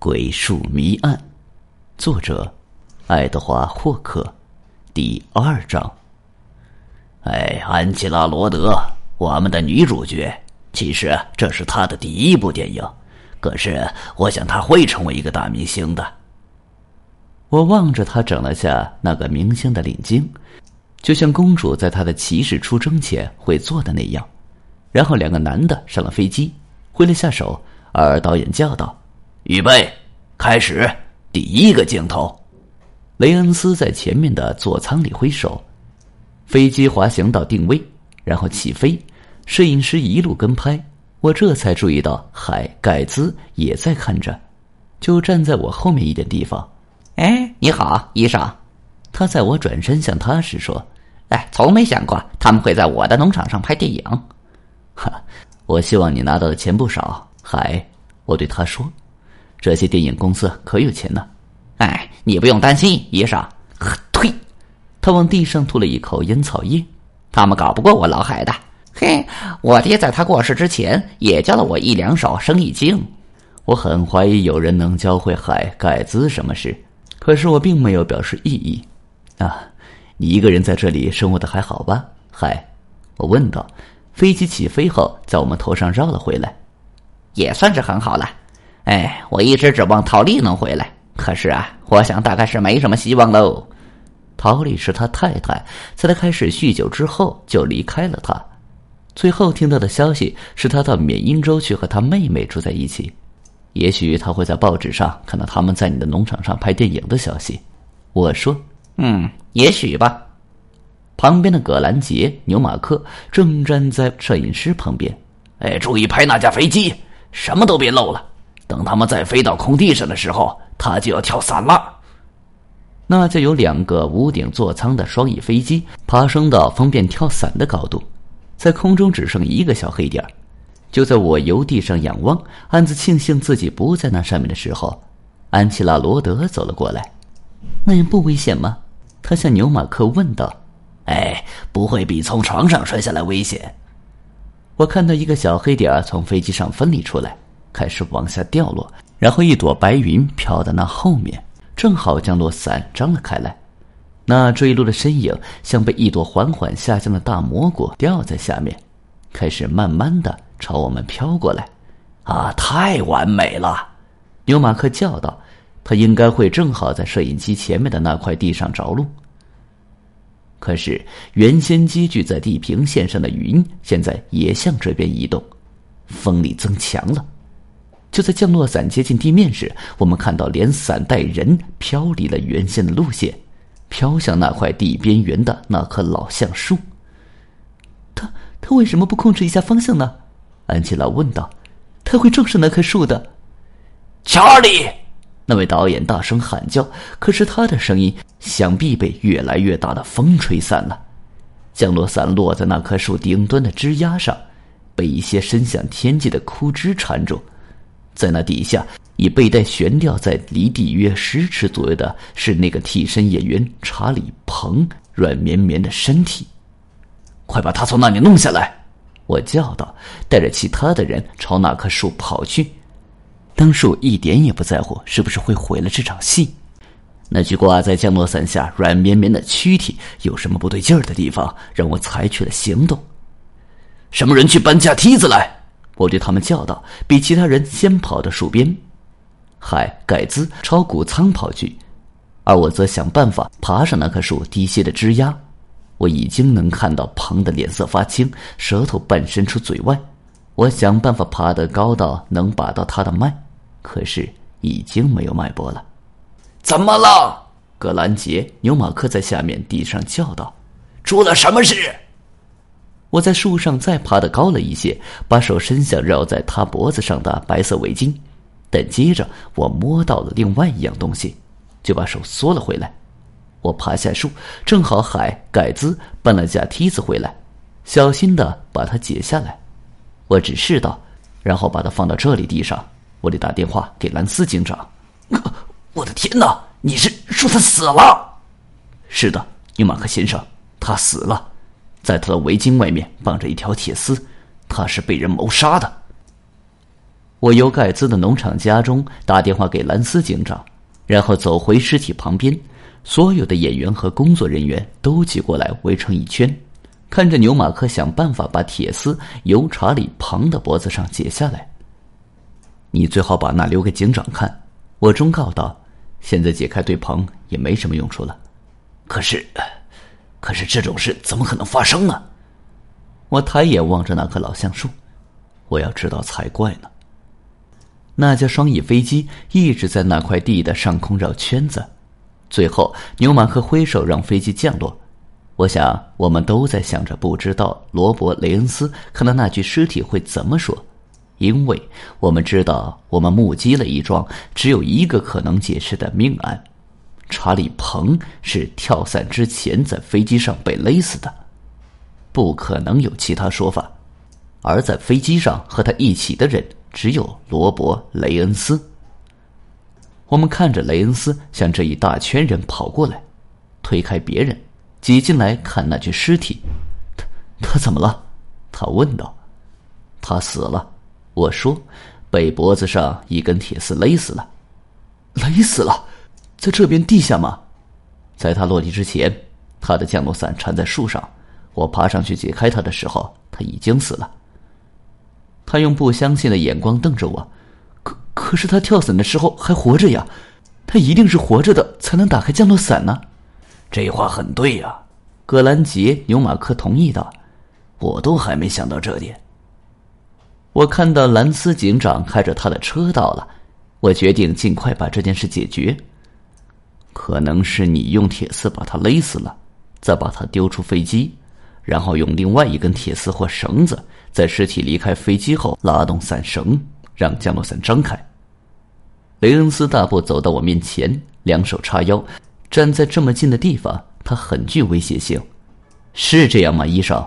鬼术谜案，作者爱德华·霍克，第二章。哎，安琪拉·罗德，我们的女主角。其实这是她的第一部电影，可是我想她会成为一个大明星的。我望着她整了下那个明星的领巾，就像公主在她的骑士出征前会做的那样。然后两个男的上了飞机，挥了下手，而导演叫道。预备，开始第一个镜头。雷恩斯在前面的座舱里挥手，飞机滑行到定位，然后起飞。摄影师一路跟拍，我这才注意到海盖兹也在看着，就站在我后面一点地方。哎，你好，医生。他在我转身向他时说：“哎，从没想过他们会在我的农场上拍电影。”哈，我希望你拿到的钱不少，海。我对他说。这些电影公司可有钱呢，哎，你不用担心，医生。呸！他往地上吐了一口烟草叶。他们搞不过我老海的。嘿，我爹在他过世之前也教了我一两手生意经。我很怀疑有人能教会海盖兹什么事，可是我并没有表示异议。啊，你一个人在这里生活的还好吧，海？我问道。飞机起飞后，在我们头上绕了回来，也算是很好了。哎，我一直指望陶丽能回来，可是啊，我想大概是没什么希望喽。陶丽是他太太，在他开始酗酒之后就离开了他。最后听到的消息是他到缅因州去和他妹妹住在一起。也许他会在报纸上看到他们在你的农场上拍电影的消息。我说：“嗯，也许吧。”旁边的葛兰杰、牛马克正站在摄影师旁边。哎，注意拍那架飞机，什么都别漏了。等他们再飞到空地上的时候，他就要跳伞了。那就有两个屋顶座舱的双翼飞机爬升到方便跳伞的高度，在空中只剩一个小黑点就在我由地上仰望，暗自庆幸自己不在那上面的时候，安琪拉·罗德走了过来。那样不危险吗？他向牛马克问道。哎，不会比从床上摔下来危险。我看到一个小黑点从飞机上分离出来。开始往下掉落，然后一朵白云飘到那后面，正好降落伞张了开来。那坠落的身影像被一朵缓缓下降的大蘑菇吊在下面，开始慢慢的朝我们飘过来。啊，太完美了！牛马克叫道：“他应该会正好在摄影机前面的那块地上着陆。”可是原先积聚在地平线上的云，现在也向这边移动，风力增强了。就在降落伞接近地面时，我们看到连伞带人飘离了原先的路线，飘向那块地边缘的那棵老橡树。他他为什么不控制一下方向呢？安琪拉问道。他会撞上那棵树的。查理，那位导演大声喊叫，可是他的声音想必被越来越大的风吹散了。降落伞落在那棵树顶端的枝丫上，被一些伸向天际的枯枝缠住。在那底下，以背带悬吊在离地约十尺左右的，是那个替身演员查理·彭软绵绵的身体。快把他从那里弄下来！我叫道，带着其他的人朝那棵树跑去。当树一点也不在乎是不是会毁了这场戏。那具挂在降落伞下软绵绵的躯体有什么不对劲儿的地方，让我采取了行动。什么人去搬架梯子来？我对他们叫道：“比其他人先跑到树边。”海盖兹朝谷仓跑去，而我则想办法爬上那棵树低些的枝丫。我已经能看到庞的脸色发青，舌头半伸出嘴外。我想办法爬得高到能把到他的脉，可是已经没有脉搏了。怎么了？格兰杰、牛马克在下面地上叫道：“出了什么事？”我在树上再爬得高了一些，把手伸向绕在他脖子上的白色围巾，但接着我摸到了另外一样东西，就把手缩了回来。我爬下树，正好海盖兹搬了架梯子回来，小心的把它解下来。我指示道，然后把它放到这里地上。我得打电话给兰斯警长。我的天哪！你是说他死了？是的，纽马克先生，他死了。在他的围巾外面绑着一条铁丝，他是被人谋杀的。我由盖兹的农场家中打电话给兰斯警长，然后走回尸体旁边，所有的演员和工作人员都挤过来围成一圈，看着牛马克想办法把铁丝由查理·庞的脖子上解下来。你最好把那留给警长看，我忠告道。现在解开对庞也没什么用处了。可是，可是这种事怎么可能发生呢？我抬眼望着那棵老橡树，我要知道才怪呢。那架双翼飞机一直在那块地的上空绕圈子，最后牛马克挥手让飞机降落。我想，我们都在想着，不知道罗伯·雷恩斯看到那具尸体会怎么说，因为我们知道，我们目击了一桩只有一个可能解释的命案：查理·彭是跳伞之前在飞机上被勒死的，不可能有其他说法。而在飞机上和他一起的人。只有罗伯·雷恩斯。我们看着雷恩斯向这一大圈人跑过来，推开别人，挤进来看那具尸体。他他怎么了？他问道。他死了。我说，被脖子上一根铁丝勒死了。勒死了，在这边地下吗？在他落地之前，他的降落伞缠在树上。我爬上去解开他的时候，他已经死了。他用不相信的眼光瞪着我，可可是他跳伞的时候还活着呀，他一定是活着的才能打开降落伞呢。这话很对呀，葛兰杰·纽马克同意道。我都还没想到这点。我看到兰斯警长开着他的车到了，我决定尽快把这件事解决。可能是你用铁丝把他勒死了，再把他丢出飞机，然后用另外一根铁丝或绳子。在尸体离开飞机后，拉动伞绳，让降落伞张开。雷恩斯大步走到我面前，两手叉腰，站在这么近的地方，他很具威胁性。是这样吗，医生？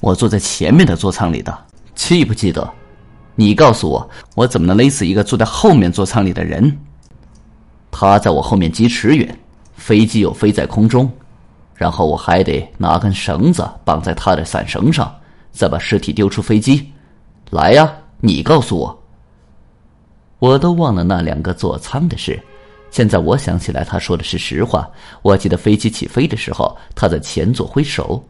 我坐在前面的座舱里的，记不记得？你告诉我，我怎么能勒死一个坐在后面座舱里的人？他在我后面几尺远，飞机又飞在空中，然后我还得拿根绳子绑在他的伞绳上。再把尸体丢出飞机，来呀！你告诉我。我都忘了那两个座舱的事，现在我想起来，他说的是实话。我记得飞机起飞的时候，他在前座挥手。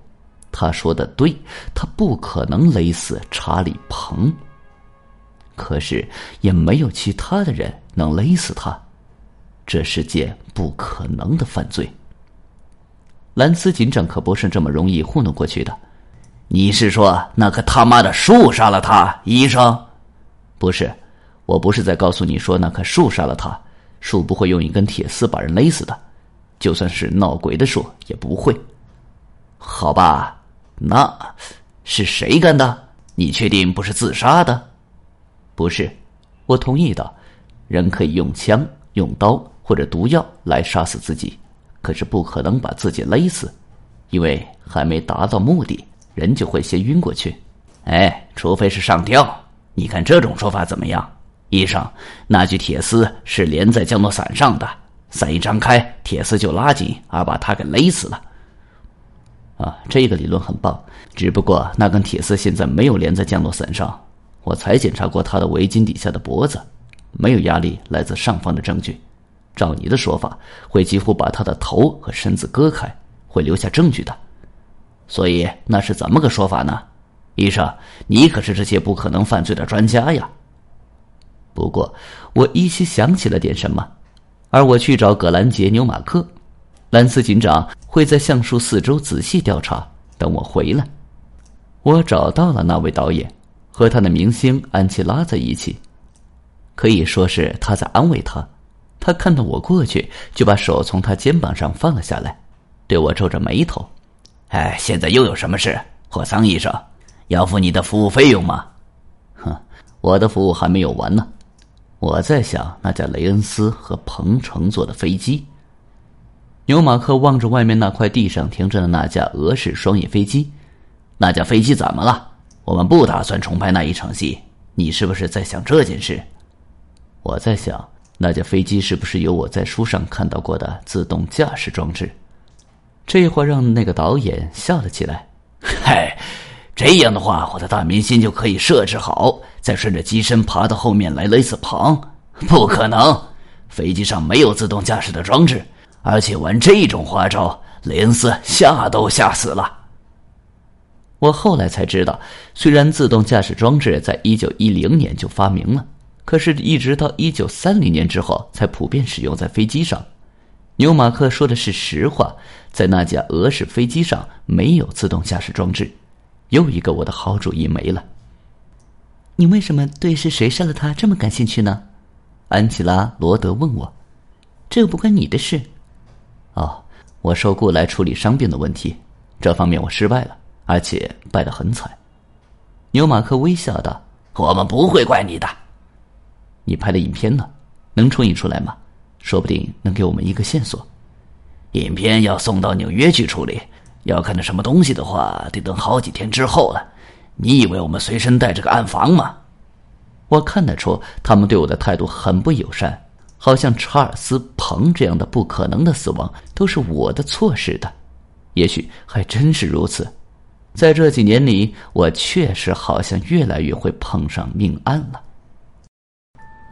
他说的对，他不可能勒死查理·彭。可是也没有其他的人能勒死他，这是件不可能的犯罪。兰斯警长可不是这么容易糊弄过去的。你是说那棵他妈的树杀了他，医生？不是，我不是在告诉你说那棵树杀了他。树不会用一根铁丝把人勒死的，就算是闹鬼的树也不会。好吧，那是谁干的？你确定不是自杀的？不是，我同意的。人可以用枪、用刀或者毒药来杀死自己，可是不可能把自己勒死，因为还没达到目的。人就会先晕过去，哎，除非是上吊。你看这种说法怎么样，医生？那具铁丝是连在降落伞上的，伞一张开，铁丝就拉紧，而把他给勒死了。啊，这个理论很棒，只不过那根铁丝现在没有连在降落伞上。我才检查过他的围巾底下的脖子，没有压力来自上方的证据。照你的说法，会几乎把他的头和身子割开，会留下证据的。所以那是怎么个说法呢？医生，你可是这些不可能犯罪的专家呀。不过我依稀想起了点什么，而我去找葛兰杰·纽马克，兰斯警长会在橡树四周仔细调查，等我回来。我找到了那位导演，和他的明星安琪拉在一起，可以说是他在安慰他。他看到我过去，就把手从他肩膀上放了下来，对我皱着眉头。哎，现在又有什么事？霍桑医生，要付你的服务费用吗？哼，我的服务还没有完呢。我在想那架雷恩斯和彭城坐的飞机。牛马克望着外面那块地上停着的那架俄式双翼飞机，那架飞机怎么了？我们不打算重拍那一场戏。你是不是在想这件事？我在想那架飞机是不是有我在书上看到过的自动驾驶装置。这话让那个导演笑了起来。嗨，这样的话，我的大明星就可以设置好再顺着机身爬到后面来勒死旁？不可能，飞机上没有自动驾驶的装置，而且玩这种花招，连斯吓都吓死了。我后来才知道，虽然自动驾驶装置在一九一零年就发明了，可是一直到一九三零年之后才普遍使用在飞机上。牛马克说的是实话，在那架俄式飞机上没有自动驾驶装置。又一个我的好主意没了。你为什么对是谁杀了他这么感兴趣呢？安琪拉·罗德问我。这不关你的事。哦，我受雇来处理伤病的问题，这方面我失败了，而且败得很惨。牛马克微笑道：“我们不会怪你的。你拍的影片呢？能冲印出来吗？说不定能给我们一个线索。影片要送到纽约去处理。”要看到什么东西的话，得等好几天之后了。你以为我们随身带着个暗房吗？我看得出他们对我的态度很不友善，好像查尔斯·彭这样的不可能的死亡都是我的错似的。也许还真是如此。在这几年里，我确实好像越来越会碰上命案了。